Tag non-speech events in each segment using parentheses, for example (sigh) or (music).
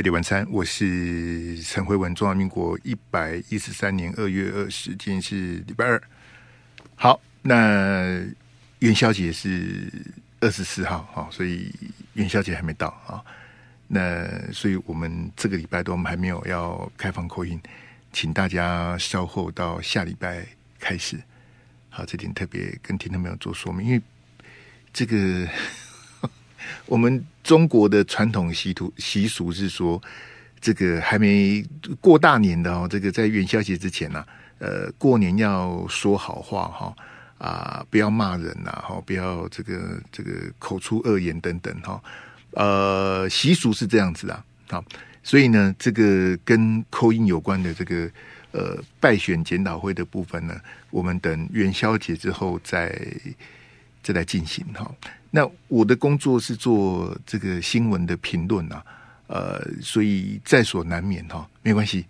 贝蒂晚餐，我是陈慧文。中华民国一百一十三年二月二十，今天是礼拜二。好，那元宵节是二十四号，哈，所以元宵节还没到啊。那所以我们这个礼拜都还没有要开放 call in，请大家稍后到下礼拜开始。好，这点特别跟听众朋友做说明，因为这个。我们中国的传统习俗习俗是说，这个还没过大年的哦，这个在元宵节之前呢、啊，呃，过年要说好话哈啊，不要骂人呐，哈，不要这个这个口出恶言等等哈，呃，习俗是这样子的，好，所以呢，这个跟 call in 有关的这个呃败选检讨会的部分呢，我们等元宵节之后再再来进行哈。那我的工作是做这个新闻的评论啊，呃，所以在所难免哈，没关系，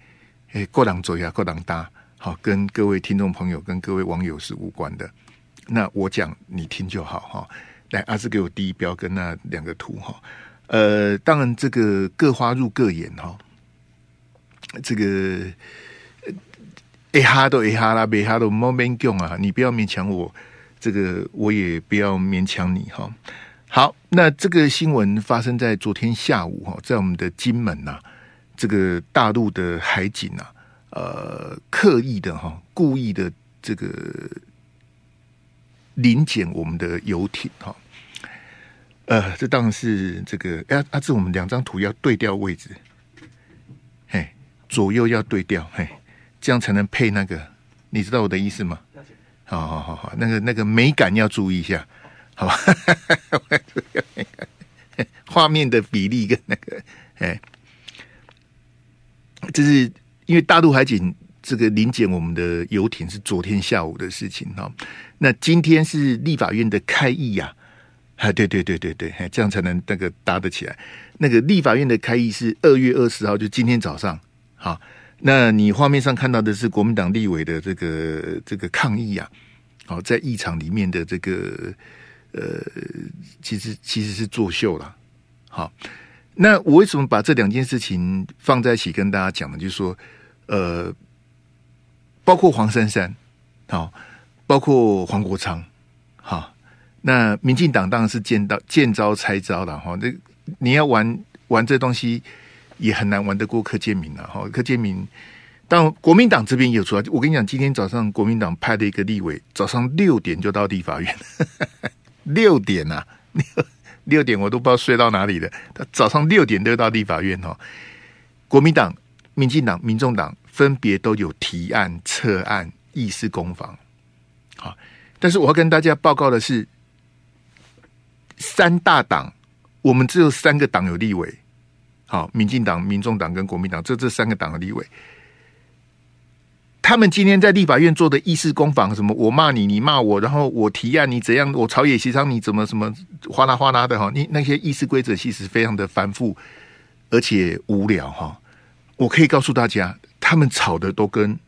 诶，过档走呀，过档搭，好，跟各位听众朋友、跟各位网友是无关的。那我讲你听就好哈。来，阿志给我第一标跟那两个图哈。呃，当然这个各花入各眼哈，这个哎哈都哎哈啦，别哈都莫勉强啊，你不要勉强我。这个我也不要勉强你哈。好，那这个新闻发生在昨天下午哈，在我们的金门呐，这个大陆的海警呐，呃，刻意的哈，故意的这个临检我们的游艇哈。呃，这当然是这个，哎，阿志，我们两张图要对调位置，嘿，左右要对调，嘿，这样才能配那个，你知道我的意思吗？好好好好，那个那个美感要注意一下，好吧？(laughs) 画面的比例跟那个，哎，这是因为大陆海警这个临检我们的游艇是昨天下午的事情哈。那今天是立法院的开议呀，啊，对对对对对，这样才能那个搭得起来。那个立法院的开议是二月二十号，就今天早上，好。那你画面上看到的是国民党立委的这个这个抗议啊，好，在议场里面的这个呃，其实其实是作秀了。好，那我为什么把这两件事情放在一起跟大家讲呢？就是说，呃，包括黄珊珊，好，包括黄国昌，好，那民进党当然是见到见招拆招了哈。这你要玩玩这东西。也很难玩得过柯建铭了哈，柯建铭，但国民党这边有出来。我跟你讲，今天早上国民党派的一个立委，早上六点就到立法院，(laughs) 六点呐、啊，六 (laughs) 六点我都不知道睡到哪里了。他早上六点就到立法院哦。国民党、民进党、民众党分别都有提案、撤案、议事攻防。好，但是我要跟大家报告的是，三大党，我们只有三个党有立委。好，民进党、民众党跟国民党这这三个党的立委，他们今天在立法院做的议事攻防，什么我骂你，你骂我，然后我提案你怎样，我朝野协商你怎么什么哗啦哗啦的哈，你那些议事规则其实非常的繁复，而且无聊哈。我可以告诉大家，他们吵的都跟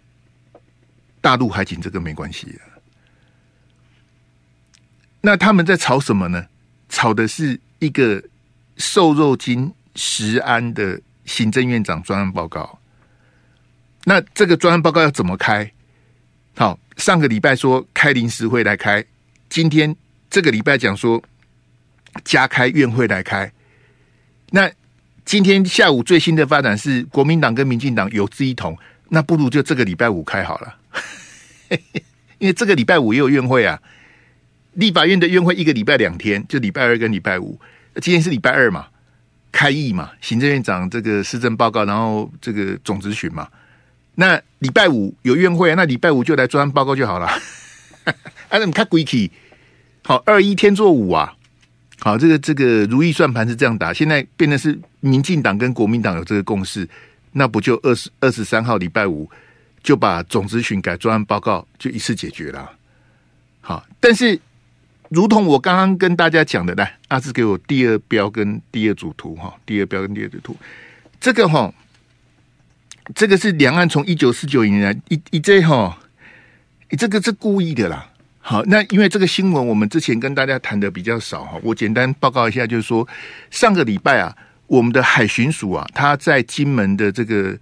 大陆海警这个没关系。那他们在吵什么呢？吵的是一个瘦肉精。石安的行政院长专案报告，那这个专案报告要怎么开？好，上个礼拜说开临时会来开，今天这个礼拜讲说加开院会来开。那今天下午最新的发展是国民党跟民进党有志一同，那不如就这个礼拜五开好了，(laughs) 因为这个礼拜五也有院会啊。立法院的院会一个礼拜两天，就礼拜二跟礼拜五，今天是礼拜二嘛。开议嘛，行政院长这个施政报告，然后这个总咨询嘛。那礼拜五有院会，那礼拜五就来专案报告就好了。哎，(laughs) 你看鬼气，好二一天作五啊。好，这个这个如意算盘是这样打，现在变成是民进党跟国民党有这个共识，那不就二十二十三号礼拜五就把总咨询改专案报告就一次解决了。好，但是。如同我刚刚跟大家讲的，来，阿志给我第二标跟第二组图哈，第二标跟第二组图，这个哈，这个是两岸从一九四九年来一一这哈，这个是故意的啦。好，那因为这个新闻我们之前跟大家谈的比较少哈，我简单报告一下，就是说上个礼拜啊，我们的海巡署啊，他在金门的这个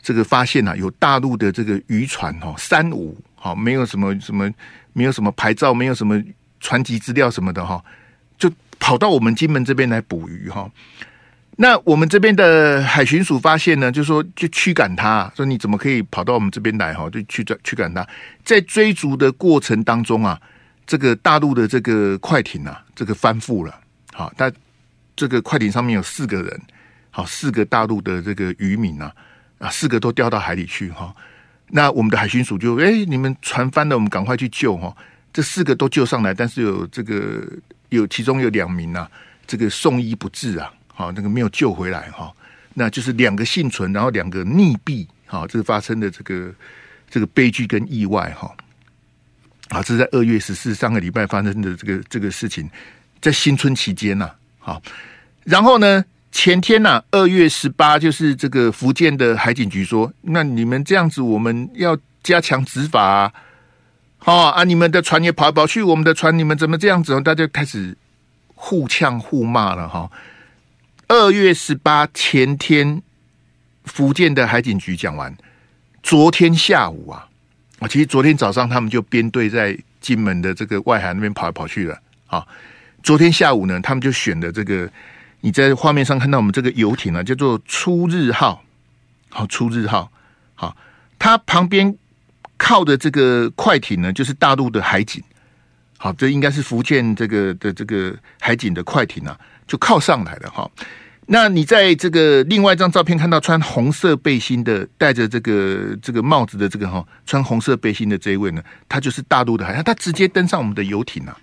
这个发现啊，有大陆的这个渔船哦，三五好，没有什么什么，没有什么牌照，没有什么船籍资料什么的哈，就跑到我们金门这边来捕鱼哈。那我们这边的海巡署发现呢，就说就驱赶他，说你怎么可以跑到我们这边来哈？就驱驱赶他，在追逐的过程当中啊，这个大陆的这个快艇啊，这个翻覆了。好，但这个快艇上面有四个人，好，四个大陆的这个渔民啊，啊，四个都掉到海里去哈。那我们的海巡署就哎，你们船翻了，我们赶快去救哈。这四个都救上来，但是有这个有其中有两名啊，这个送医不治啊。好，那个没有救回来哈，那就是两个幸存，然后两个溺毙，好，这个发生的这个这个悲剧跟意外哈，啊，这是在二月十四上个礼拜发生的这个这个事情，在新春期间呐，好，然后呢，前天呐，二月十八，就是这个福建的海警局说，那你们这样子，我们要加强执法啊，哦啊，你们的船也跑来跑去，我们的船你们怎么这样子？大家开始互呛互骂了哈。二月十八前天，福建的海警局讲完，昨天下午啊，啊，其实昨天早上他们就编队在金门的这个外海那边跑来跑去了。啊，昨天下午呢，他们就选的这个，你在画面上看到我们这个游艇呢，叫做“出日号”。好，“出日号”好，它旁边靠的这个快艇呢，就是大陆的海警。好，这应该是福建这个的这个海警的快艇啊。就靠上来了哈，那你在这个另外一张照片看到穿红色背心的，戴着这个这个帽子的这个哈，穿红色背心的这一位呢，他就是大陆的海，他直接登上我们的游艇啊，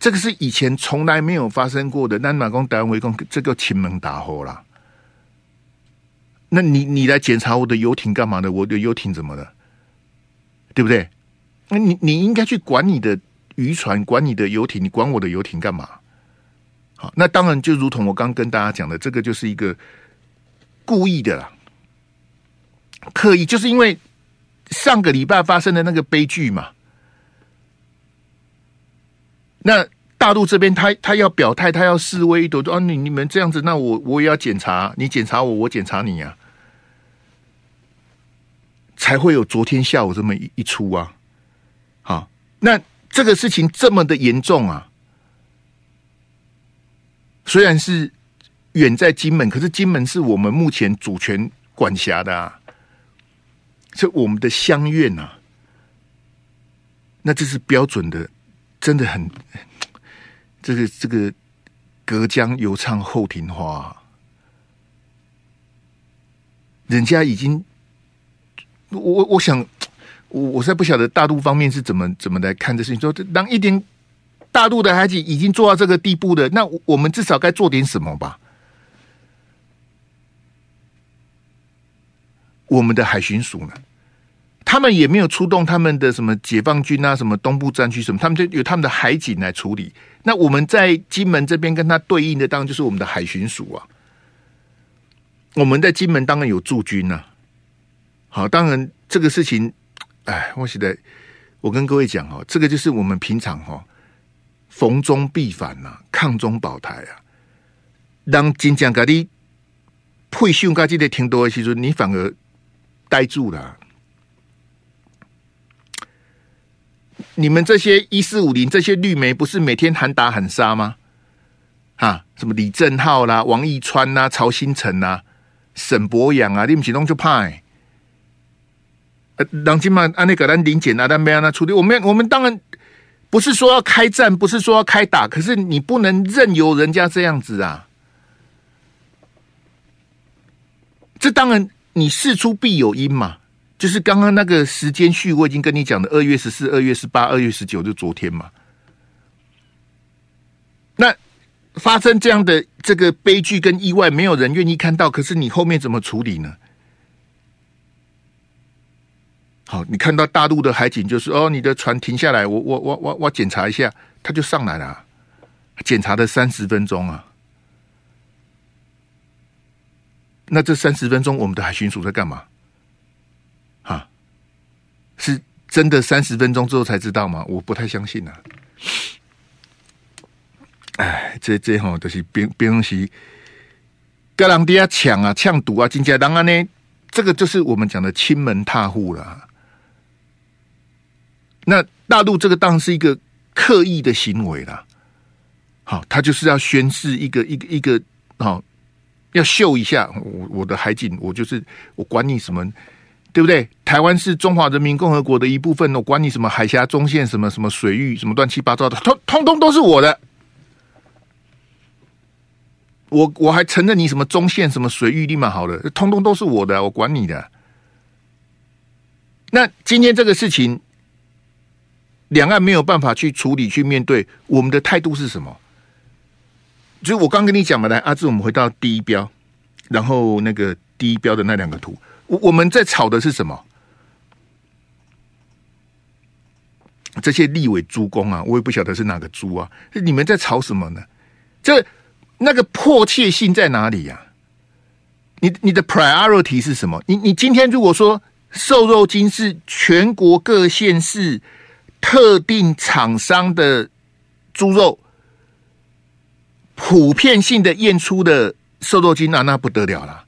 这个是以前从来没有发生过的。那马公单围攻这个前门大火啦，那你你来检查我的游艇干嘛的？我的游艇怎么了？对不对？那你你应该去管你的渔船，管你的游艇，你管我的游艇干嘛？好，那当然就如同我刚跟大家讲的，这个就是一个故意的啦，刻意，就是因为上个礼拜发生的那个悲剧嘛。那大陆这边他他要表态，他要示威都，说啊，你你们这样子，那我我也要检查，你检查我，我检查你呀，才会有昨天下午这么一一出啊。好，那这个事情这么的严重啊。虽然是远在金门，可是金门是我们目前主权管辖的啊，是我们的乡愿呐。那这是标准的，真的很，这个这个隔江犹唱后庭花，人家已经，我我想，我我实在不晓得大陆方面是怎么怎么来看这事情，说当一点。大陆的海警已经做到这个地步了，那我们至少该做点什么吧？我们的海巡署呢？他们也没有出动他们的什么解放军啊，什么东部战区什么，他们就有他们的海警来处理。那我们在金门这边跟他对应的，当然就是我们的海巡署啊。我们在金门当然有驻军呐。好，当然这个事情，哎，我现在我跟各位讲哦，这个就是我们平常哈。逢中必反呐、啊，抗中保台啊！当金将给你配训，噶记得听多的时候，你反而呆住了。你们这些一四五零这些绿媒，不是每天喊打喊杀吗？啊，什么李正浩啦、王义川呐、曹新成呐、沈博洋啊，你们其中就怕哎。呃，当今嘛，按那个咱临检啊，咱没让他处理。我们我们当然。不是说要开战，不是说要开打，可是你不能任由人家这样子啊！这当然，你事出必有因嘛。就是刚刚那个时间序，我已经跟你讲的，二月十四、二月十八、二月十九，就昨天嘛。那发生这样的这个悲剧跟意外，没有人愿意看到，可是你后面怎么处理呢？好，你看到大陆的海警就是哦，你的船停下来，我我我我我检查一下，他就上来了，检查了三十分钟啊。那这三十分钟，我们的海巡署在干嘛？啊，是真的三十分钟之后才知道吗？我不太相信呐、啊。哎，这这哈都是编编东西，跟人家抢啊、抢赌啊，金家当然呢，这个就是我们讲的亲门踏户了。那大陆这个当然是一个刻意的行为了。好，他就是要宣示一个一个一个，好，要秀一下我我的海警，我就是我管你什么，对不对？台湾是中华人民共和国的一部分，我管你什么海峡中线，什么什么水域，什么乱七八糟的，通通通都是我的。我我还承认你什么中线什么水域立马好了，通通都是我的，我管你的。那今天这个事情，两岸没有办法去处理去面对，我们的态度是什么？就是我刚跟你讲嘛，来阿志，我们回到第一标，然后那个第一标的那两个图，我我们在吵的是什么？这些立委猪公啊，我也不晓得是哪个猪啊，你们在吵什么呢？这。那个迫切性在哪里呀？你你的 priority 是什么？你你今天如果说瘦肉精是全国各县市特定厂商的猪肉，普遍性的验出的瘦肉精啊，那不得了了！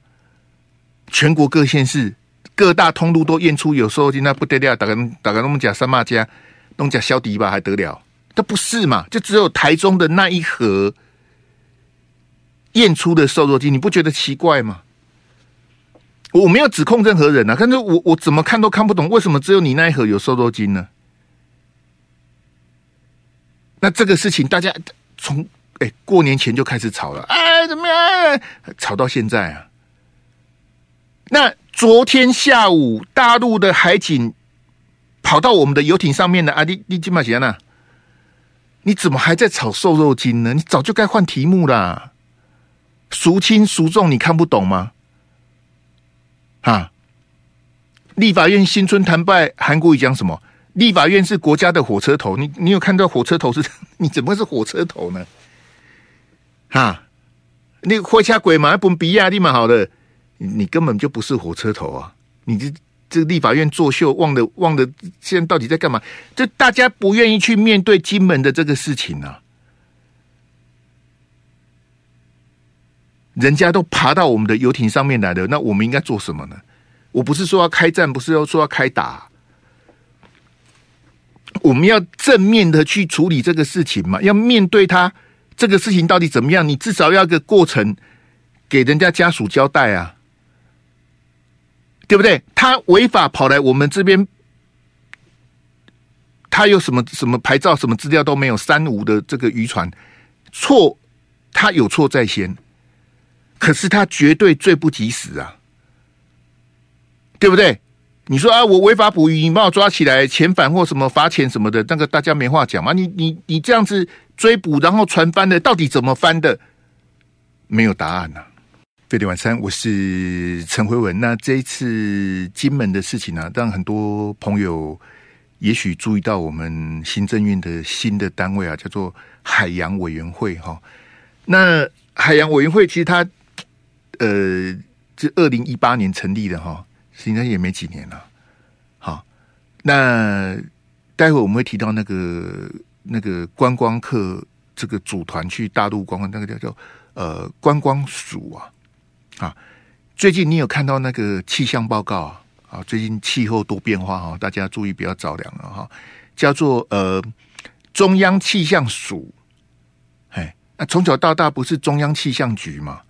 全国各县市各大通路都验出有瘦肉精，那不得了！打个打个，那么讲三马家，弄讲小迪吧，还得了？这不是嘛？就只有台中的那一盒。验出的瘦肉精，你不觉得奇怪吗？我没有指控任何人啊，但是我我怎么看都看不懂，为什么只有你那一盒有瘦肉精呢？那这个事情大家从哎过年前就开始吵了，哎怎么样？吵到现在啊？那昨天下午大陆的海警跑到我们的游艇上面的啊，你你金马贤呐？你怎么还在炒瘦肉精呢？你早就该换题目啦。孰轻孰重，你看不懂吗？啊！立法院新春谈败，韩国瑜讲什么？立法院是国家的火车头，你你有看到火车头是？(laughs) 你怎么是火车头呢？啊！那个火车鬼嘛，不比亚迪蛮好的，你根本就不是火车头啊！你这这立法院作秀，忘了忘了，现在到底在干嘛？这大家不愿意去面对金门的这个事情啊！人家都爬到我们的游艇上面来了，那我们应该做什么呢？我不是说要开战，不是要说要开打，我们要正面的去处理这个事情嘛，要面对他这个事情到底怎么样？你至少要个过程给人家家属交代啊，对不对？他违法跑来我们这边，他有什么什么牌照、什么资料都没有，三无的这个渔船错，他有错在先。可是他绝对罪不及时啊，对不对？你说啊，我违法捕鱼，你把我抓起来，遣返或什么罚钱什么的，那个大家没话讲嘛？你你你这样子追捕，然后船翻的，到底怎么翻的？没有答案呐、啊。飞碟晚餐，我是陈辉文。那这一次金门的事情呢、啊，让很多朋友也许注意到我们行政院的新的单位啊，叫做海洋委员会哈。那海洋委员会其实它。呃，这二零一八年成立的哈，实际上也没几年了。好，那待会我们会提到那个那个观光客这个组团去大陆观光，那个叫做呃观光署啊。啊，最近你有看到那个气象报告啊？啊，最近气候多变化哈，大家注意不要着凉了哈。叫做呃中央气象署，哎，那从小到大不是中央气象局吗？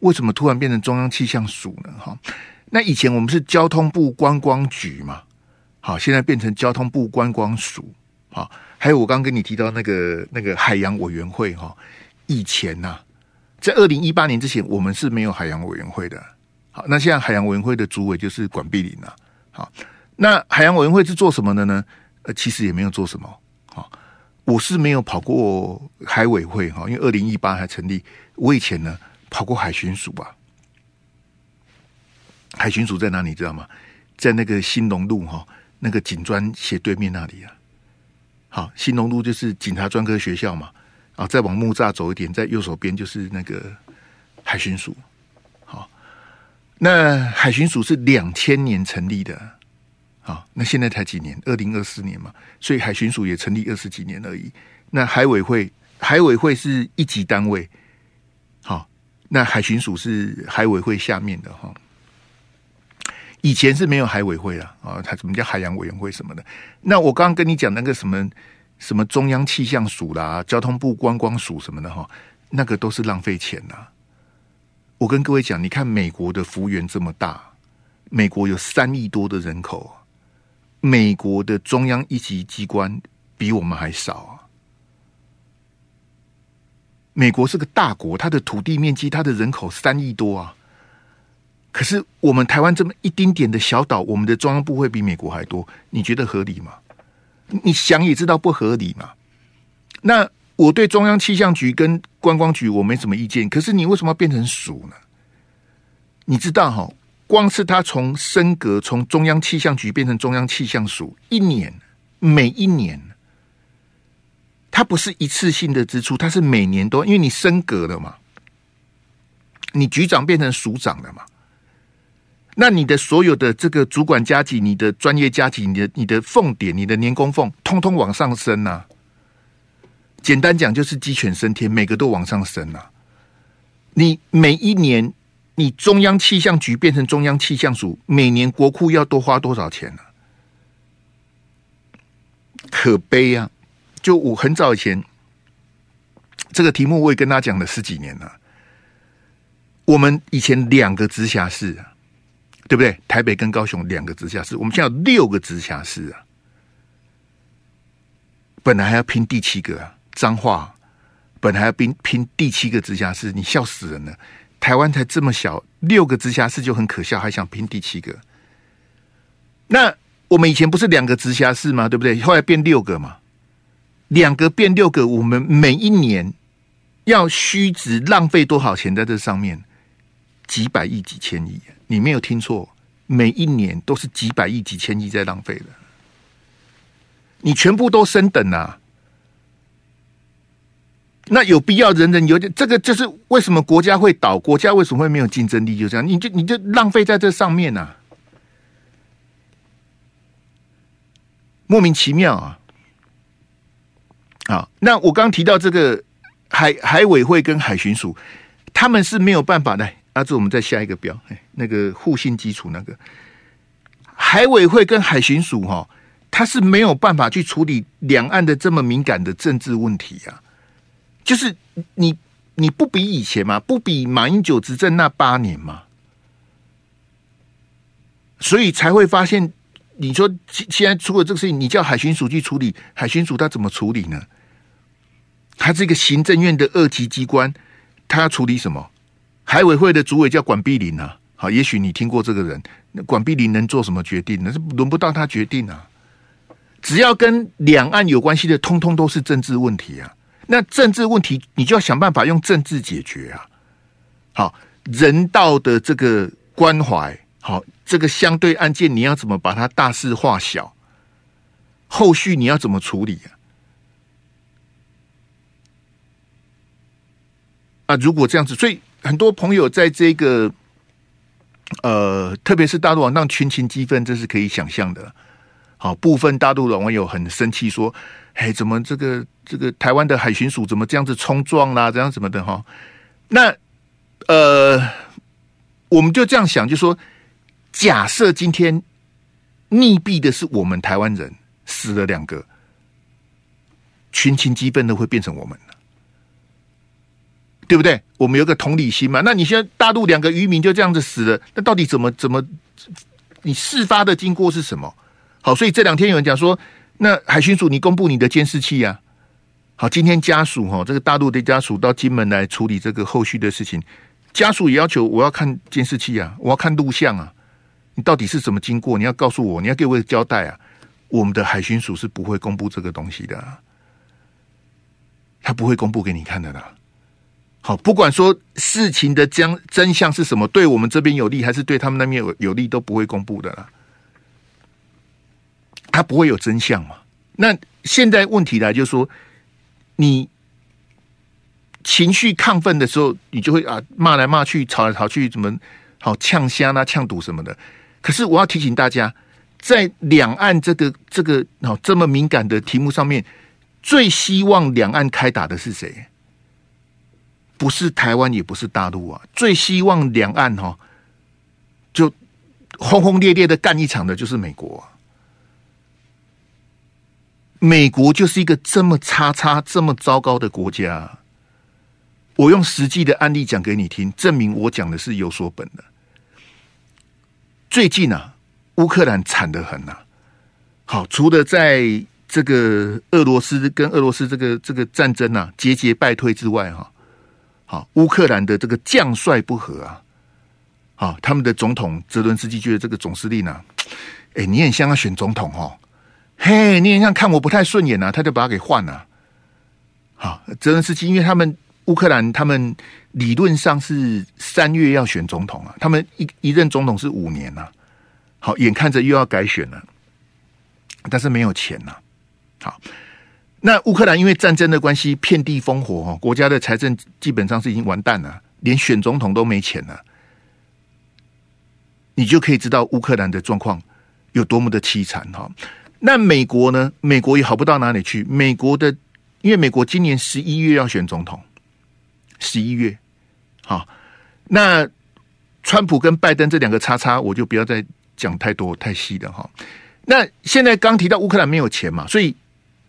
为什么突然变成中央气象署呢？哈，那以前我们是交通部观光局嘛，好，现在变成交通部观光署，好，还有我刚跟你提到那个那个海洋委员会哈，以前呐、啊，在二零一八年之前，我们是没有海洋委员会的，好，那现在海洋委员会的主委就是管碧玲了，好，那海洋委员会是做什么的呢？呃，其实也没有做什么，好，我是没有跑过海委会哈，因为二零一八还成立，我以前呢。跑过海巡署吧？海巡署在哪里？你知道吗？在那个新农路哈，那个警专斜对面那里啊。好，新农路就是警察专科学校嘛。啊，再往木栅走一点，在右手边就是那个海巡署。好，那海巡署是两千年成立的。好，那现在才几年？二零二四年嘛，所以海巡署也成立二十几年而已。那海委会，海委会是一级单位。好。那海巡署是海委会下面的哈。以前是没有海委会的啊，它什么叫海洋委员会什么的？那我刚刚跟你讲那个什么什么中央气象署啦、交通部观光署什么的哈，那个都是浪费钱呐。我跟各位讲，你看美国的幅员这么大，美国有三亿多的人口，美国的中央一级机关比我们还少啊。美国是个大国，它的土地面积，它的人口三亿多啊。可是我们台湾这么一丁点的小岛，我们的中央部会比美国还多，你觉得合理吗？你想也知道不合理嘛。那我对中央气象局跟观光局我没什么意见，可是你为什么要变成署呢？你知道哈，光是他从升格从中央气象局变成中央气象署，一年每一年，它不是一次性的支出，它是每年都，因为你升格了嘛，你局长变成署长了嘛。那你的所有的这个主管加给，你的专业加给，你的你的俸点，你的年功俸，通通往上升呐、简单讲就是鸡犬升天，每个都往上升呐、你每一年，你中央气象局变成中央气象署，每年国库要多花多少钱呢、可悲啊！就我很早以前，这个题目我也跟他讲了十几年了。我们以前两个直辖市。对不对？台北跟高雄两个直辖市，我们现在有六个直辖市啊！本来还要拼第七个啊，彰化本来要拼拼第七个直辖市，你笑死人了！台湾才这么小，六个直辖市就很可笑，还想拼第七个？那我们以前不是两个直辖市吗？对不对？后来变六个嘛，两个变六个，我们每一年要虚值浪费多少钱在这上面？几百亿、几千亿。你没有听错，每一年都是几百亿、几千亿在浪费的。你全部都升等啊？那有必要人人有点？这个就是为什么国家会倒，国家为什么会没有竞争力？就这样，你就你就浪费在这上面啊，莫名其妙啊！好，那我刚提到这个海海委会跟海巡署，他们是没有办法的。阿志，我们再下一个标，哎，那个互信基础那个海委会跟海巡署哈，他是没有办法去处理两岸的这么敏感的政治问题呀。就是你你不比以前嘛，不比马英九执政那八年嘛，所以才会发现，你说现在出了这个事情，你叫海巡署去处理，海巡署他怎么处理呢？他是一个行政院的二级机关，他要处理什么？台委会的主委叫管碧玲啊，好，也许你听过这个人。那管碧玲能做什么决定呢？是轮不到他决定啊。只要跟两岸有关系的，通通都是政治问题啊。那政治问题，你就要想办法用政治解决啊。好，人道的这个关怀，好，这个相对案件，你要怎么把它大事化小？后续你要怎么处理啊？啊，如果这样子，所以。很多朋友在这个，呃，特别是大陆网上群情激愤，这是可以想象的。好，部分大陆的网友很生气，说：“嘿，怎么这个这个台湾的海巡署怎么这样子冲撞啦？这样什么的哈？”那呃，我们就这样想，就说假设今天溺毙的是我们台湾人，死了两个，群情激愤的会变成我们。对不对？我们有个同理心嘛。那你现在大陆两个渔民就这样子死了，那到底怎么怎么？你事发的经过是什么？好，所以这两天有人讲说，那海巡署你公布你的监视器呀、啊。好，今天家属哈，这个大陆的家属到金门来处理这个后续的事情，家属也要求我要看监视器啊，我要看录像啊。你到底是怎么经过？你要告诉我，你要给我一个交代啊。我们的海巡署是不会公布这个东西的、他不会公布给你看的啦。好，不管说事情的将真相是什么，对我们这边有利还是对他们那边有有利，都不会公布的啦。他不会有真相嘛？那现在问题来就是说，你情绪亢奋的时候，你就会啊骂来骂去，吵来吵去，怎么好呛虾啊、呛赌什么的。可是我要提醒大家，在两岸这个这个好这么敏感的题目上面，最希望两岸开打的是谁？不是台湾，也不是大陆啊，最希望两岸哈就轰轰烈烈的干一场的，就是美国。美国就是一个这么差差、这么糟糕的国家。我用实际的案例讲给你听，证明我讲的是有所本的。最近啊，乌克兰惨得很呐、啊。好，除了在这个俄罗斯跟俄罗斯这个这个战争啊节节败退之外，哈，好，乌克兰的这个将帅不和啊，好，他们的总统泽伦斯基觉得这个总司令啊，哎，你很像要选总统哦。嘿，你很像看我不太顺眼、啊，他就把他给换了。好，泽伦斯基，因为他们乌克兰，他们理论上是三月要选总统啊，他们一一任总统是五年呐、啊，好，眼看着又要改选了，但是没有钱呐、好，那乌克兰因为战争的关系，遍地烽火哦，国家的财政基本上是已经完蛋了，连选总统都没钱了，你就可以知道乌克兰的状况有多么的凄惨哈。那美国呢？美国也好不到哪里去。美国的，因为美国今年十一月要选总统，十一月，好，那川普跟拜登这两个叉叉，我就不要再讲太多太细的哈。那现在刚提到乌克兰没有钱嘛，所以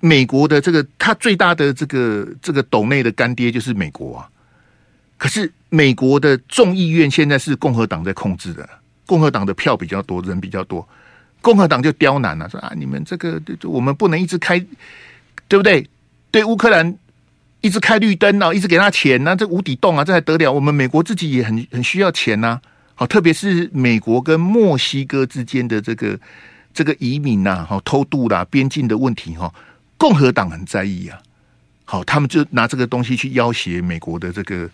美国的这个他最大的这个这个斗内的干爹就是美国啊。可是美国的众议院现在是共和党在控制的，共和党的票比较多，人比较多。共和党就刁难了，说啊，你们这个我们不能一直开，对不对？对乌克兰一直开绿灯啊，一直给他钱啊，这无底洞啊，这还得了？我们美国自己也很很需要钱呐。好，特别是美国跟墨西哥之间的这个这个移民呐，好偷渡啦，边境的问题哈，共和党很在意啊。好，他们就拿这个东西去要挟美国的这个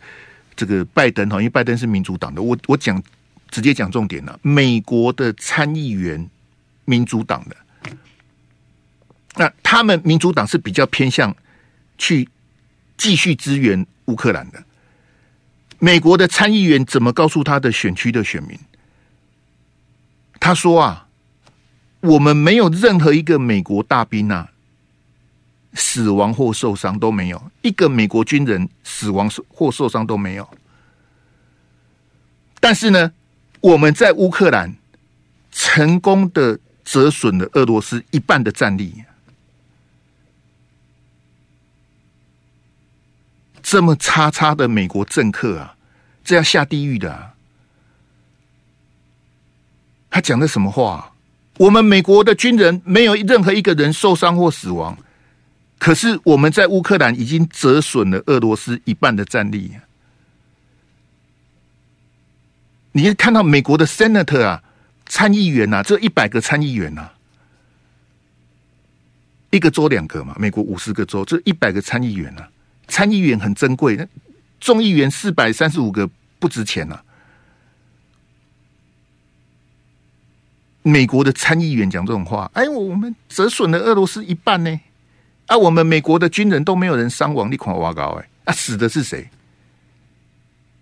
这个拜登哈，因为拜登是民主党的。我我讲直接讲重点了，美国的参议员。民主党的，那他们民主党是比较偏向去继续支援乌克兰的。美国的参议员怎么告诉他的选区的选民？他说啊，我们没有任何一个美国大兵啊死亡或受伤都没有，一个美国军人死亡或受伤都没有。但是呢，我们在乌克兰成功的。折损了俄罗斯一半的战力，这么差差的美国政客啊，这要下地狱的啊！他讲的什么话？我们美国的军人没有任何一个人受伤或死亡，可是我们在乌克兰已经折损了俄罗斯一半的战力。你看到美国的 Senator 啊？参议员呐、啊，这一百个参议员呐、啊，一个州两个嘛，美国五十个州，这一百个参议员呐、啊，参议员很珍贵，众议员四百三十五个不值钱呐、啊。美国的参议员讲这种话，哎，我们折损了俄罗斯一半呢，啊，我们美国的军人都没有人伤亡，你看我高哎，啊，死的是谁？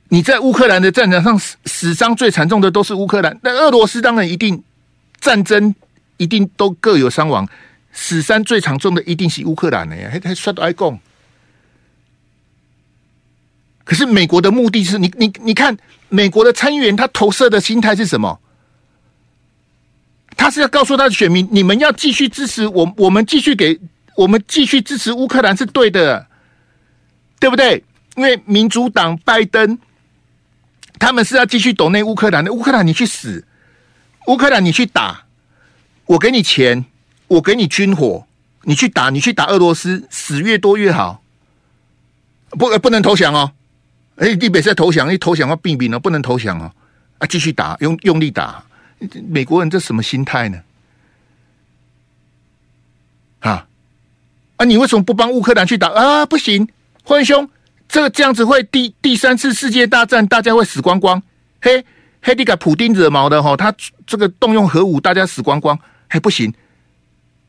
你在乌克兰的战场上死死伤最惨重的都是乌克兰，那俄罗斯当然一定战争一定都各有伤亡，死伤最惨重的一定是乌克兰的呀，还还说到爱共。可是美国的目的是你你你看，美国的参议员他投射的心态是什么？他是要告诉他的选民，你们要继续支持我，我们继续给我们继续支持乌克兰是对的，对不对？因为民主党拜登。他们是要继续斗内乌克兰的，乌克兰你去死，乌克兰你去打，我给你钱，我给你军火，你去打，你去打俄罗斯，死越多越好，不不能投降哦，哎，你别再投降，一投降要毙命了，不能投降哦，啊，继续打，用用力打，美国人这什么心态呢？啊，你为什么不帮乌克兰去打啊？不行，辉兄。这个这样子会第第三次世界大战，大家会死光光。嘿，嘿，迪卡普丁惹毛的哈，他这个动用核武，大家死光光还不行。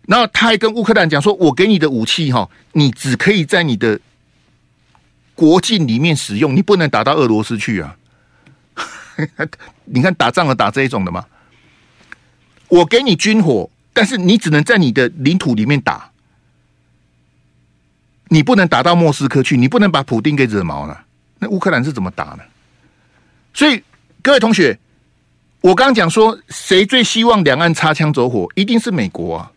然后他还跟乌克兰讲说：“我给你的武器哈，你只可以在你的国境里面使用，你不能打到俄罗斯去啊。(laughs) ”你看打仗了打这一种的吗？我给你军火，但是你只能在你的领土里面打。你不能打到莫斯科去，你不能把普丁给惹毛了，那乌克兰是怎么打呢？所以各位同学，我刚刚讲说，谁最希望两岸擦枪走火？一定是美国啊！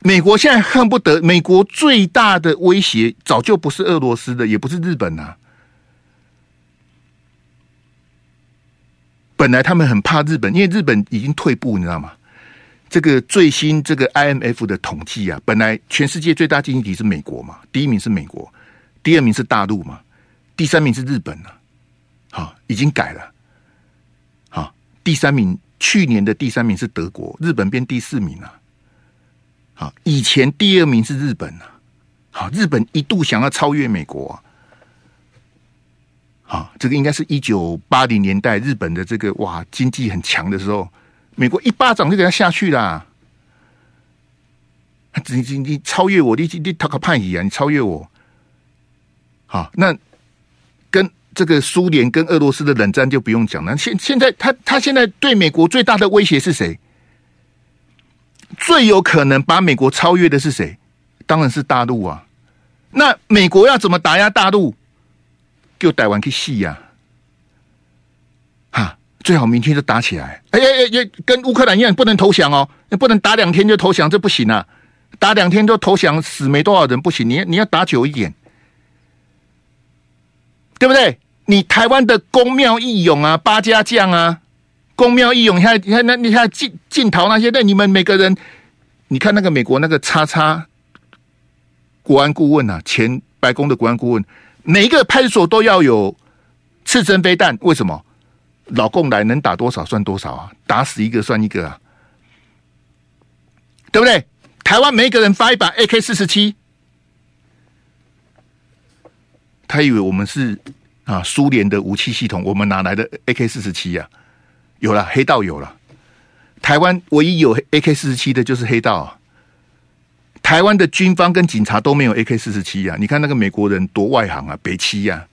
美国现在恨不得，美国最大的威胁早就不是俄罗斯的，也不是日本啊。本来他们很怕日本，因为日本已经退步，你知道吗？这个最新这个 IMF 的统计啊，本来全世界最大经济体是美国嘛，第一名是美国，第二名是大陆嘛，第三名是日本啊。好，已经改了。好，第三名，去年的第三名是德国，日本变第四名了。好，以前第二名是日本啊。好，日本一度想要超越美国啊。啊，这个应该是一九八零年代日本的这个哇经济很强的时候，美国一巴掌就给他下去啦。你你你超越我，你你他个叛逆啊！你超越我，好，那跟这个苏联跟俄罗斯的冷战就不用讲了。现现在他他现在对美国最大的威胁是谁？最有可能把美国超越的是谁？当然是大陆啊！那美国要怎么打压大陆？就台湾去戏呀！最好明天就打起来。哎哎哎，跟乌克兰一样，不能投降哦，你不能打两天就投降，这不行啊！打两天就投降，死没多少人，不行。你你要打久一点，对不对？你台湾的公庙义勇啊，八家将啊，公庙义勇，你看你看那你看进进逃那些，那你们每个人，你看那个美国那个叉叉国安顾问啊，前白宫的国安顾问。每一个派出所都要有刺针飞弹，为什么？老共来能打多少算多少啊，打死一个算一个啊，对不对？台湾每一个人发一把 AK 四十七，他以为我们是啊苏联的武器系统，我们哪来的 AK 四十七呀？有了黑道有了，台湾唯一有 AK 四十七的就是黑道啊。台湾的军方跟警察都没有 AK 四十七呀！你看那个美国人多外行啊，北七呀，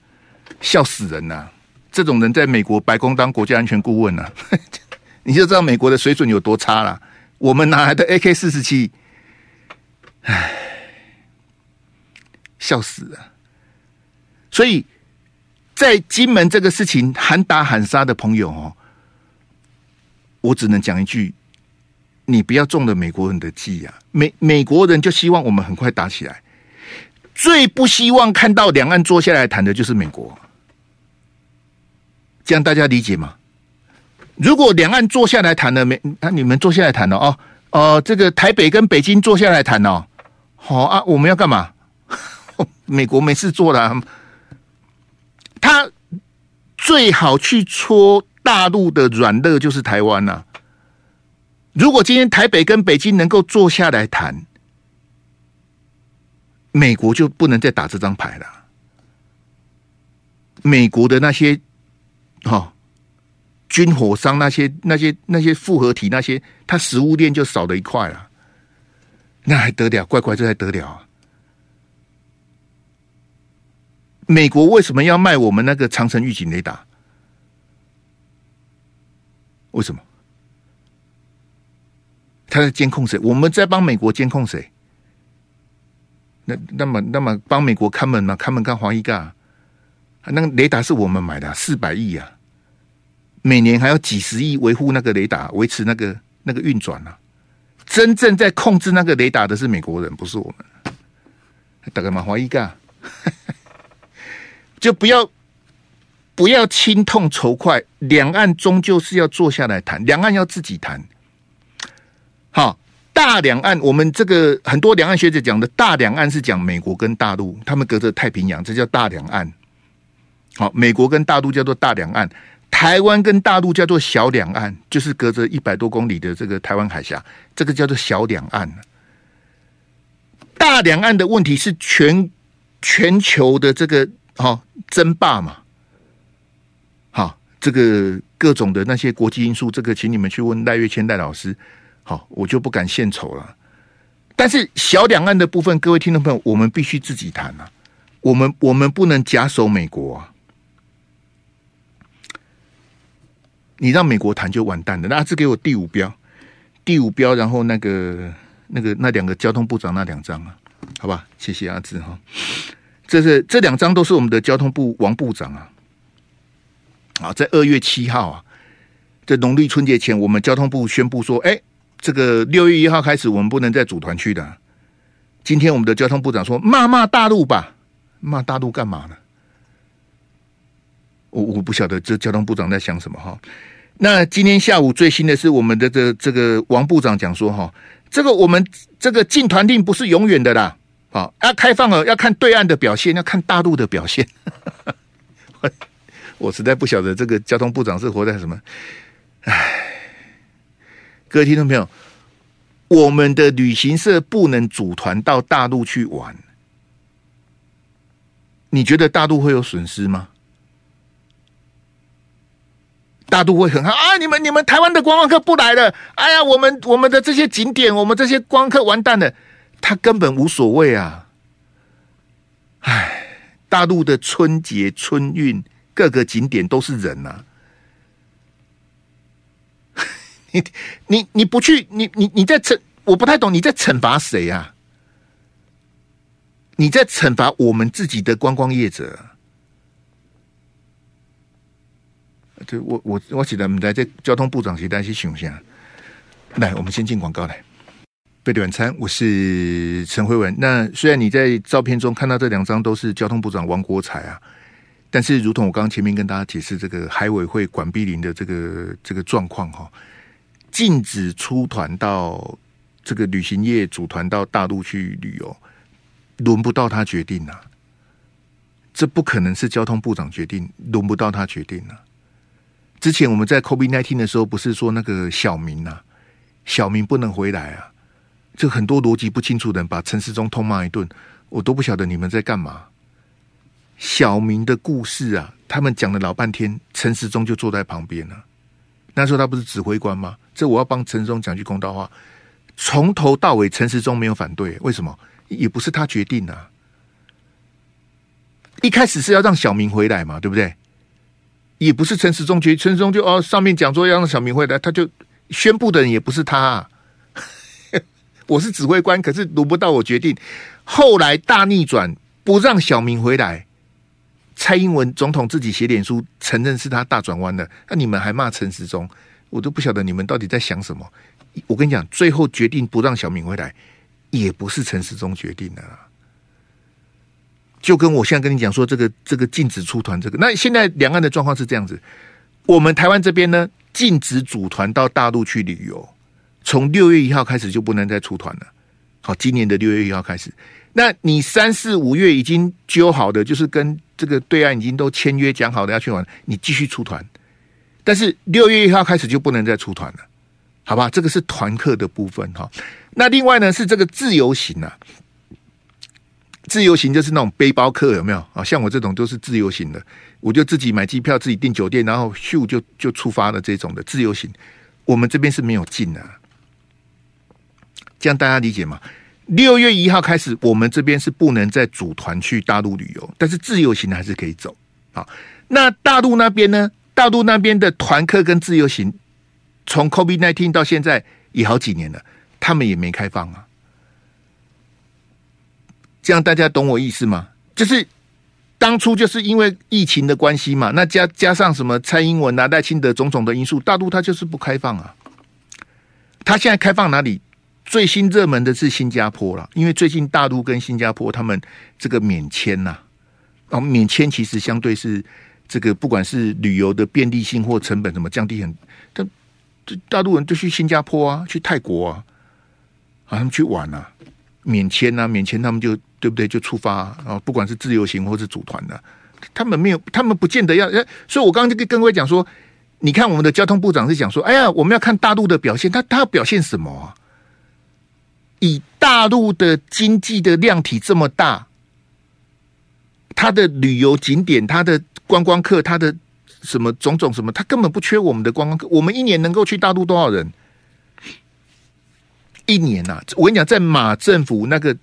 笑死人呐、啊！这种人在美国白宫当国家安全顾问呢，(laughs) 你就知道美国的水准有多差了。我们哪来的 AK 四十七？唉，笑死了！所以在金门这个事情喊打喊杀的朋友哦，我只能讲一句。你不要中了美国人的计呀！美美国人就希望我们很快打起来，最不希望看到两岸坐下来谈的就是美国。这样大家理解吗？如果两岸坐下来谈了，没那你们坐下来谈了哦哦，这个台北跟北京坐下来谈哦，好啊，我们要干嘛？(laughs) 美国没事做了，他最好去戳大陆的软肋，就是台湾呐。如果今天台北跟北京能够坐下来谈，美国就不能再打这张牌了。美国的那些，哈，军火商那些那些那些复合体那些，它食物链就少了一块了。那还得了？乖乖，这还得了啊？美国为什么要卖我们那个长城预警雷达？为什么？他在监控谁？我们在帮美国监控谁？那那么那么帮美国看门吗？看门干华裔干？那个雷达是我们买的，四百亿啊！每年还要几十亿维护那个雷达，维持那个那个运转啊！真正在控制那个雷达的是美国人，不是我们。大概嘛华裔干？(laughs) 就不要不要亲痛仇快，两岸终究是要坐下来谈，两岸要自己谈。好，大两岸，我们这个很多两岸学者讲的大两岸是讲美国跟大陆，他们隔着太平洋，这叫大两岸。好，美国跟大陆叫做大两岸，台湾跟大陆叫做小两岸，就是隔着一百多公里的这个台湾海峡，这个叫做小两岸。大两岸的问题是全全球的这个好争霸嘛？好，这个各种的那些国际因素，这个请你们去问赖岳谦赖老师。好，我就不敢献丑了。但是小两岸的部分，各位听众朋友，我们必须自己谈啊。我们我们不能假手美国啊。你让美国谈就完蛋了。那阿志给我第五标，第五标，然后那个那个那两个交通部长那两张啊，好吧，谢谢阿志哈。这是这两张都是我们的交通部王部长啊。啊，在二月七号啊，在农历春节前，我们交通部宣布说，哎，这个六月一号开始，我们不能再组团去的。今天我们的交通部长说，骂骂大陆吧，骂大陆干嘛呢？我我不晓得这交通部长在想什么哈。那今天下午最新的是，我们的这这个王部长讲说哈，这个我们这个禁团令不是永远的啦，啊，要开放了，要看对岸的表现，要看大陆的表现。(laughs) 我实在不晓得这个交通部长是活在什么。唉，各位听众朋友，我们的旅行社不能组团到大陆去玩，你觉得大陆会有损失吗？大陆会很好啊！你们你们台湾的观光客不来了，哎呀，我们我们的这些景点，我们这些观光客完蛋了，他根本无所谓啊！唉，大陆的春节春运。各个景点都是人 (laughs) 呐、你你你不去，你你你在惩，我不太懂你在惩罚谁呀？你在惩罚我们自己的观光业者。对，我我我记得我们在这交通部长时代去想一下。来，我们先进广告来。贝蒂晚餐，我是陈辉文。那虽然你在照片中看到这两张都是交通部长王国材啊。但是，如同我刚刚前面跟大家解释，这个海委会管碧林的这个这个状况哈，禁止出团到这个旅行业组团到大陆去旅游，轮不到他决定、啊，这不可能是交通部长决定，轮不到他决定呐、啊。之前我们在 COVID-19 的时候，不是说那个小明、啊，小明不能回来啊，这很多逻辑不清楚的人把陈时中痛骂一顿，我都不晓得你们在干嘛。小明的故事啊，他们讲了老半天，陈时中就坐在旁边了。那时候他不是指挥官吗？这我要帮陈时中讲句公道话，从头到尾陈时中没有反对，为什么？也不是他决定啊。一开始是要让小明回来嘛，对不对？也不是陈时中决，陈时中就哦上面讲说要让小明回来，他就宣布的人也不是他啊。(laughs) 我是指挥官，可是轮不到我决定。后来大逆转，不让小明回来。蔡英文总统自己写脸书承认是他大转弯的，那你们还骂陈时中，我都不晓得你们到底在想什么。我跟你讲，最后决定不让小明回来，也不是陈时中决定的啦。就跟我现在跟你讲说，这个这个禁止出团，这个那现在两岸的状况是这样子，我们台湾这边呢，禁止组团到大陆去旅游，从六月一号开始就不能再出团了。好，今年的六月一号开始。那你三四五月已经揪好的，就是跟这个对岸已经都签约讲好的要去玩，你继续出团。但是六月一号开始就不能再出团了，好吧？这个是团客的部分哈。那另外呢是这个自由行啊，自由行就是那种背包客有没有啊？像我这种都是自由行的，我就自己买机票，自己订酒店，然后咻就就出发了这种的自由行，我们这边是没有进的，这样大家理解吗？六月一号开始，我们这边是不能再组团去大陆旅游，但是自由行还是可以走。好，那大陆那边呢？大陆那边的团客跟自由行，从 COVID-19 到现在也好几年了，他们也没开放啊。这样大家懂我意思吗？就是当初就是因为疫情的关系嘛，那加加上什么蔡英文啊、赖清德种种的因素，大陆它就是不开放啊。他现在开放哪里？最新热门的是新加坡了，因为最近大陆跟新加坡他们这个免签呐，啊，免签其实相对是这个不管是旅游的便利性或成本什么降低很，但这大陆人就去新加坡啊，去泰国啊，啊他们去玩啊，免签啊，免签他们就对不对？就出发啊，不管是自由行或是组团的，他们没有，他们不见得要。所以我刚刚就跟各位讲说，你看我们的交通部长是讲说，哎呀，我们要看大陆的表现，他他要表现什么？以大陆的经济的量体这么大，他的旅游景点、他的观光客、他的什么种种什么，他根本不缺我们的观光客。我们一年能够去大陆多少人？一年呐、啊，我跟你讲，在马政府那个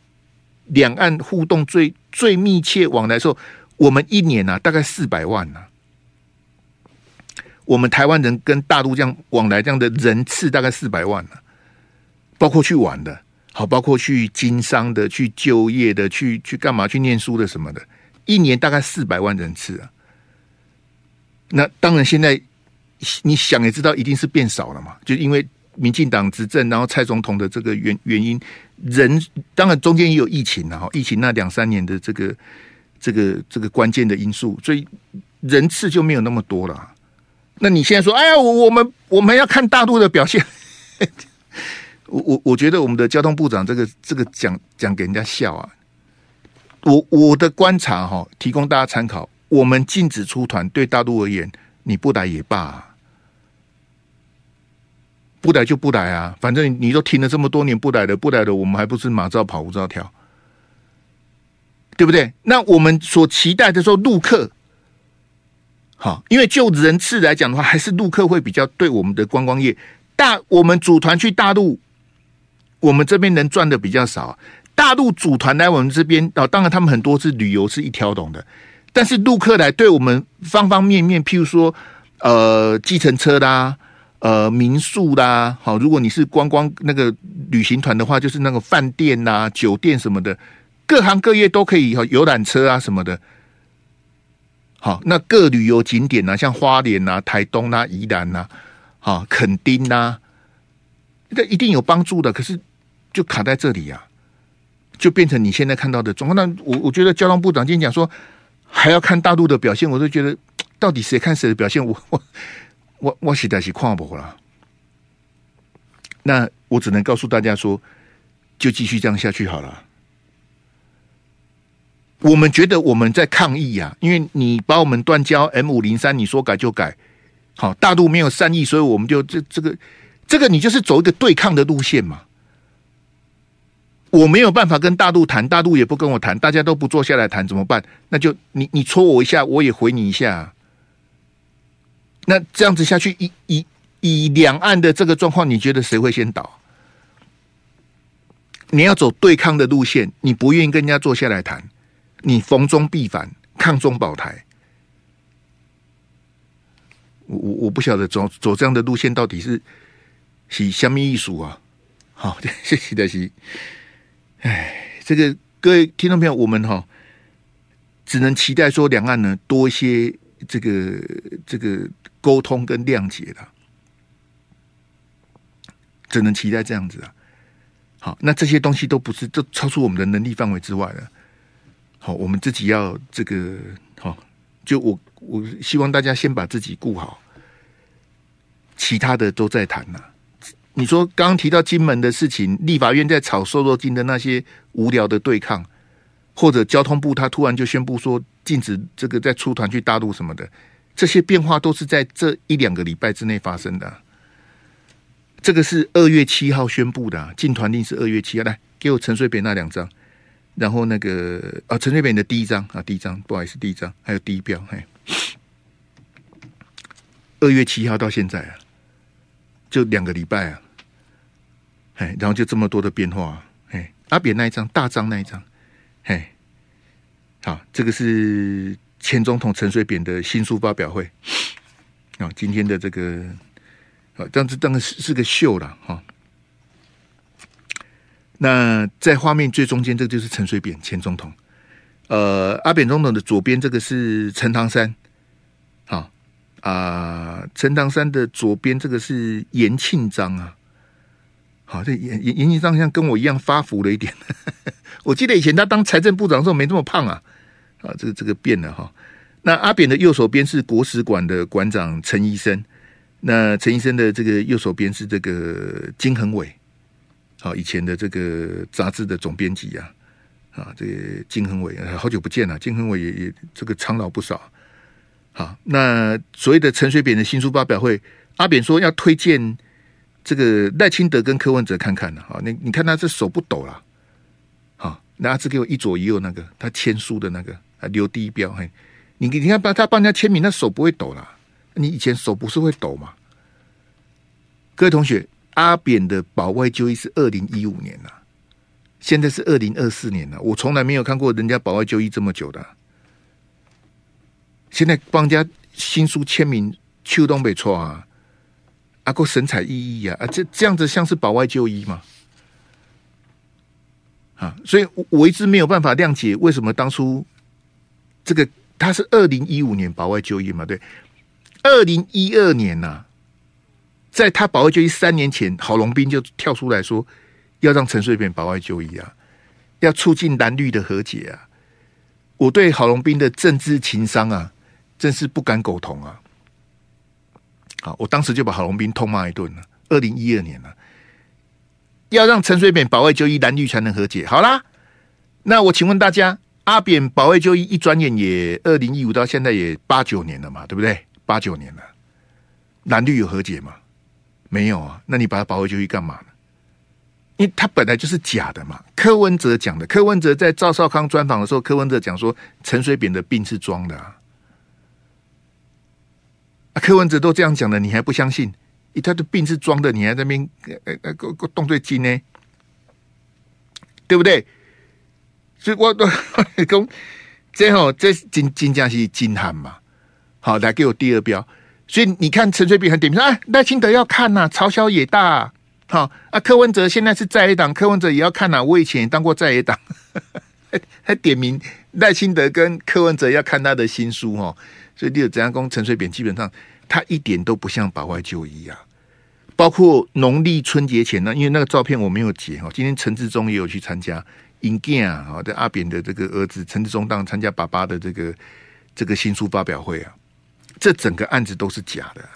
两岸互动最最密切往来的时候，我们一年呐、啊，大概四百万呐、我们台湾人跟大陆这样往来这样的人次大概四百万呐、啊，包括去玩的。好，包括去经商的、去就业的、去去干嘛、去念书的什么的，一年大概四百万人次啊。那当然，现在你想也知道，一定是变少了嘛，就因为民进党执政，然后蔡总统的这个原原因，人当然中间也有疫情了哈，疫情那两三年的这个这个这个关键的因素，所以人次就没有那么多了。那你现在说，哎呀，我我们我们要看大陆的表现。(laughs) 我我我觉得我们的交通部长这个这个讲讲给人家笑啊！我我的观察哈，提供大家参考。我们禁止出团，对大陆而言，你不来也罢，不来就不来啊，反正你都停了这么多年不来的，不来的，我们还不是马照跑，舞照跳，对不对？那我们所期待的说陆客，好，因为就人次来讲的话，还是陆客会比较对我们的观光业大。我们组团去大陆。我们这边能赚的比较少，大陆组团来我们这边哦，当然他们很多是旅游是一条龙的，但是陆客来对我们方方面面，譬如说呃，计程车啦，呃，民宿啦，好，如果你是观光那个旅行团的话，就是那个饭店呐、酒店什么的，各行各业都可以哈，游览车啊什么的，好，那各旅游景点呐，像花莲呐、台东呐、宜兰呐，好，垦丁呐，这一定有帮助的，可是。就卡在这里呀、啊，就变成你现在看到的状况。那我我觉得交通部长今天讲说还要看大陆的表现，我就觉得到底谁看谁的表现，我我 (laughs) 我我实在是看不了。那我只能告诉大家说，就继续这样下去好了。我们觉得我们在抗议呀、啊，因为你把我们断交 M 五零三，你说改就改。好，大陆没有善意，所以我们就这这个这个你就是走一个对抗的路线嘛。我没有办法跟大陆谈，大陆也不跟我谈，大家都不坐下来谈，怎么办？那就你你戳我一下，我也回你一下。那这样子下去，以以以两岸的这个状况，你觉得谁会先倒？你要走对抗的路线，你不愿意跟人家坐下来谈，你逢中必反，抗中保台。我我我不晓得走走这样的路线到底是是什么艺术啊？好，(laughs) 谢谢大家。哎，这个各位听众朋友，我们哈只能期待说两岸呢多一些这个这个沟通跟谅解了，只能期待这样子啊。好，那这些东西都不是都超出我们的能力范围之外了。好，我们自己要这个好，就我我希望大家先把自己顾好，其他的都在谈呐。你说刚刚提到金门的事情，立法院在炒瘦肉精的那些无聊的对抗，或者交通部他突然就宣布说禁止这个再出团去大陆什么的，这些变化都是在这一两个礼拜之内发生的。这个是二月七号宣布的禁团令是二月七号，来给我陈水扁那两张，然后那个啊陈水扁的第一张啊第一张不好意思第一张还有第一标嘿，二月七号到现在啊。就两个礼拜啊，哎，然后就这么多的变化，哎，阿扁那一张大张那一张，哎，好，这个是前总统陈水扁的新书发表会，啊，今天的这个，啊，这样子当然是是个秀了哈。那在画面最中间，这个就是陈水扁前总统，呃，阿扁总统的左边这个是陈唐山。啊，陈唐山的左边这个是严庆章啊，好，这严严严庆章像跟我一样发福了一点。(laughs) 我记得以前他当财政部长的时候没这么胖啊，啊，这个这个变了哈。那阿扁的右手边是国史馆的馆长陈医生，那陈医生的这个右手边是这个金恒伟，好，以前的这个杂志的总编辑啊，啊，这个金恒伟好久不见了，金恒伟也也这个苍老不少。好，那所谓的陈水扁的新书发表会，阿扁说要推荐这个赖清德跟柯文哲看看的。好，你你看他这手不抖了。好，那阿志给我一左一右那个他签书的那个，留第一标。嘿，你你看帮他帮人家签名，那手不会抖了。你以前手不是会抖吗？各位同学，阿扁的保外就医是二零一五年了，现在是二零二四年了，我从来没有看过人家保外就医这么久的。现在帮人家新书签名，秋冬没错啊，阿够神采奕奕啊，啊，这这样子像是保外就医吗？啊，所以我一直没有办法谅解为什么当初这个他是二零一五年保外就医嘛？对，二零一二年呐、啊，在他保外就医三年前，郝龙斌就跳出来说要让陈水扁保外就医啊，要促进蓝绿的和解啊。我对郝龙斌的政治情商啊，真是不敢苟同啊。好，我当时就把郝龙斌痛骂一顿了。二零一二年了、啊，要让陈水扁保外就医，蓝绿才能和解。好啦，那我请问大家。阿扁保外就医一转眼也二零一五到现在也八九年了嘛，对不对？八九年了，蓝绿有和解吗？没有啊。那你把他保外就医干嘛呢？因为他本来就是假的嘛。柯文哲讲的，柯文哲在赵少康专访的时候，柯文哲讲说陈水扁的病是装的啊。柯文哲都这样讲了，你还不相信？他的病是装的，你还在那边呃呃个个动作机呢？对不对？所以我都讲，最 (laughs) 后这金金江是金汉嘛？好，来给我第二标。所以你看陈水扁很点名说，哎，赖清德要看呐、啊，朝小野大、好啊，柯文哲现在是在野党，柯文哲也要看呐、啊。我以前也当过在野党，(laughs) 还点名赖清德跟柯文哲要看他的新书哦。所以你有，怎样讲陈水扁基本上他一点都不像保外就医啊。包括农历春节前呢，因为那个照片我没有截哈。今天陈志忠也有去参加。尹健啊，好的，阿扁的这个儿子陈志忠当参加爸爸的这个这个新书发表会啊，这整个案子都是假的，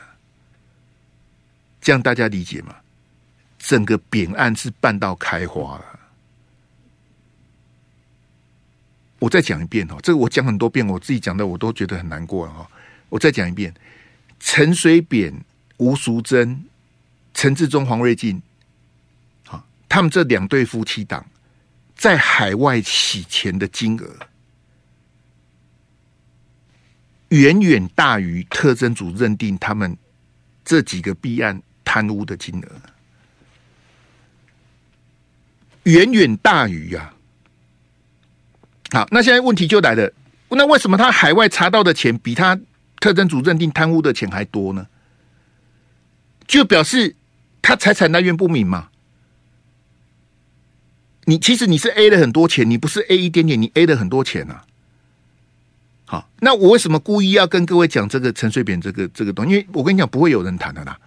这样大家理解吗？整个扁案是办到开花了。我再讲一遍哦，这个我讲很多遍，我自己讲的我都觉得很难过了哈。我再讲一遍，陈水扁、吴淑珍、陈志忠、黄瑞进，好，他们这两对夫妻档。在海外洗钱的金额，远远大于特侦组认定他们这几个弊案贪污的金额，远远大于呀。好，那现在问题就来了，那为什么他海外查到的钱比他特侦组认定贪污的钱还多呢？就表示他财产来源不明嘛。你其实你是 A 了很多钱，你不是 A 一点点，你 A 了很多钱啊。好，那我为什么故意要跟各位讲这个陈水扁这个这个东西？因为我跟你讲，不会有人谈的啦。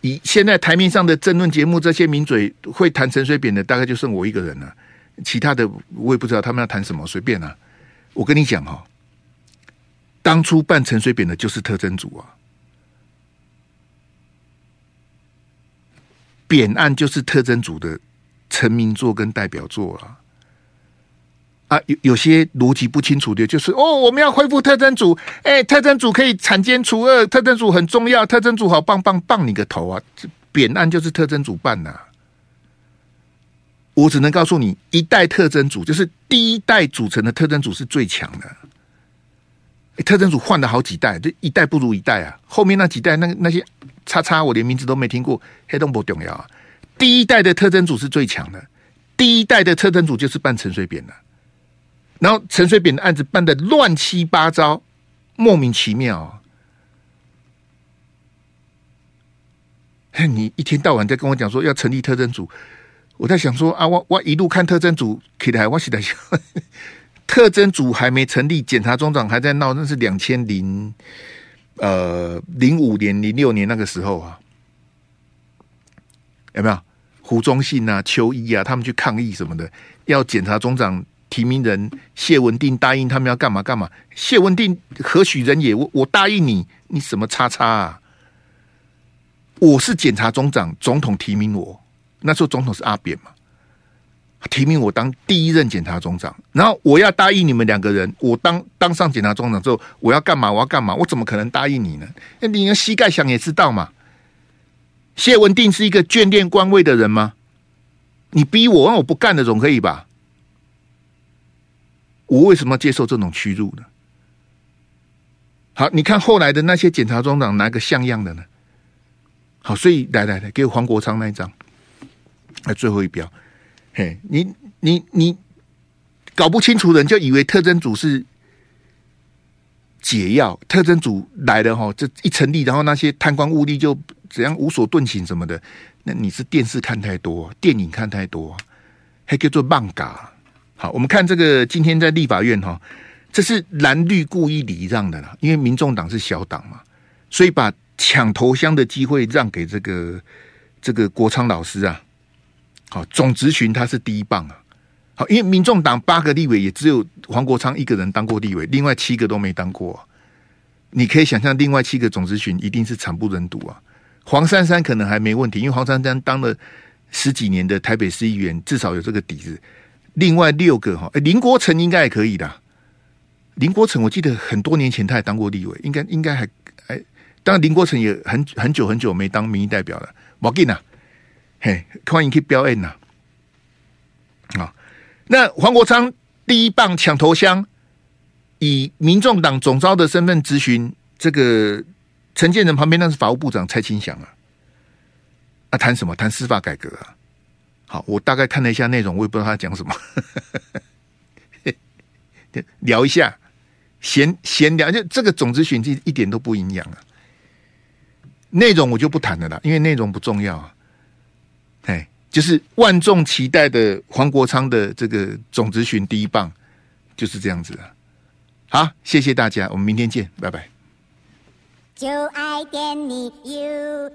以现在台面上的争论节目，这些名嘴会谈陈水扁的，大概就剩我一个人了。其他的我也不知道他们要谈什么，随便啊。我跟你讲哈，当初办陈水扁的就是特征组啊，扁案就是特征组的。成名作跟代表作啊，啊，有有些逻辑不清楚的，就是哦，我们要恢复特征组，哎、特征组可以铲奸除恶，特征组很重要，特征组好棒棒棒你个头啊！扁案就是特征组办的，我只能告诉你，一代特征组就是第一代组成的特征组是最强的，特征组换了好几代，这一代不如一代啊，后面那几代那那些叉叉，我连名字都没听过，黑洞不重要啊。第一代的特征组是最强的，第一代的特征组就是办陈水扁的，然后陈水扁的案子办的乱七八糟，莫名其妙。你一天到晚在跟我讲说要成立特征组，我在想说啊，我我一路看特征组起来，我写在想，特征组还没成立，检察总长还在闹，那是两千零呃零五年、零六年那个时候啊，有没有？胡忠信啊、邱毅啊，他们去抗议什么的，要检察总长提名人谢文定答应他们要干嘛干嘛。谢文定何许人也？我我答应你，你什么叉叉啊？我是检察总长，总统提名我，那时候总统是阿扁嘛，提名我当第一任检察总长，然后我要答应你们两个人，我当当上检察总长之后，我要干嘛？我要干嘛？我怎么可能答应你呢？那你用膝盖想也知道嘛。谢文定是一个眷恋官位的人吗？你逼我，让我不干的总可以吧？我为什么要接受这种屈辱呢？好，你看后来的那些检察总长，哪个像样的呢？好，所以来来来，给我黄国昌那一张，来最后一标。嘿，你你你搞不清楚的人，就以为特征组是解药，特征组来了哈，这一成立，然后那些贪官污吏就。怎样无所遁形什么的？那你是电视看太多，电影看太多，还叫做漫嘎。好，我们看这个今天在立法院哈，这是蓝绿故意礼让的啦，因为民众党是小党嘛，所以把抢头香的机会让给这个这个国昌老师啊。好，总质询他是第一棒啊。好，因为民众党八个立委也只有黄国昌一个人当过立委，另外七个都没当过。你可以想象，另外七个总质询一定是惨不忍睹啊。黄珊珊可能还没问题，因为黄珊珊当了十几年的台北市议员，至少有这个底子。另外六个哈，林国成应该也可以的。林国成，我记得很多年前他也当过立委，应该应该还哎，当然林国成也很很久很久没当民意代表了。我给你呐，嘿，欢迎去表演呐。啊，那黄国昌第一棒抢头香，以民众党总召的身份咨询这个陈建仁旁边那是法务部长蔡清祥啊，啊，谈什么？谈司法改革啊。好，我大概看了一下内容，我也不知道他讲什么，(laughs) 聊一下。闲闲聊，就这个总质询一点都不营养啊。内容我就不谈了啦，因为内容不重要啊。哎，就是万众期待的黄国昌的这个总质询第一棒，就是这样子啊。好，谢谢大家，我们明天见，拜拜。就爱点你 UFO。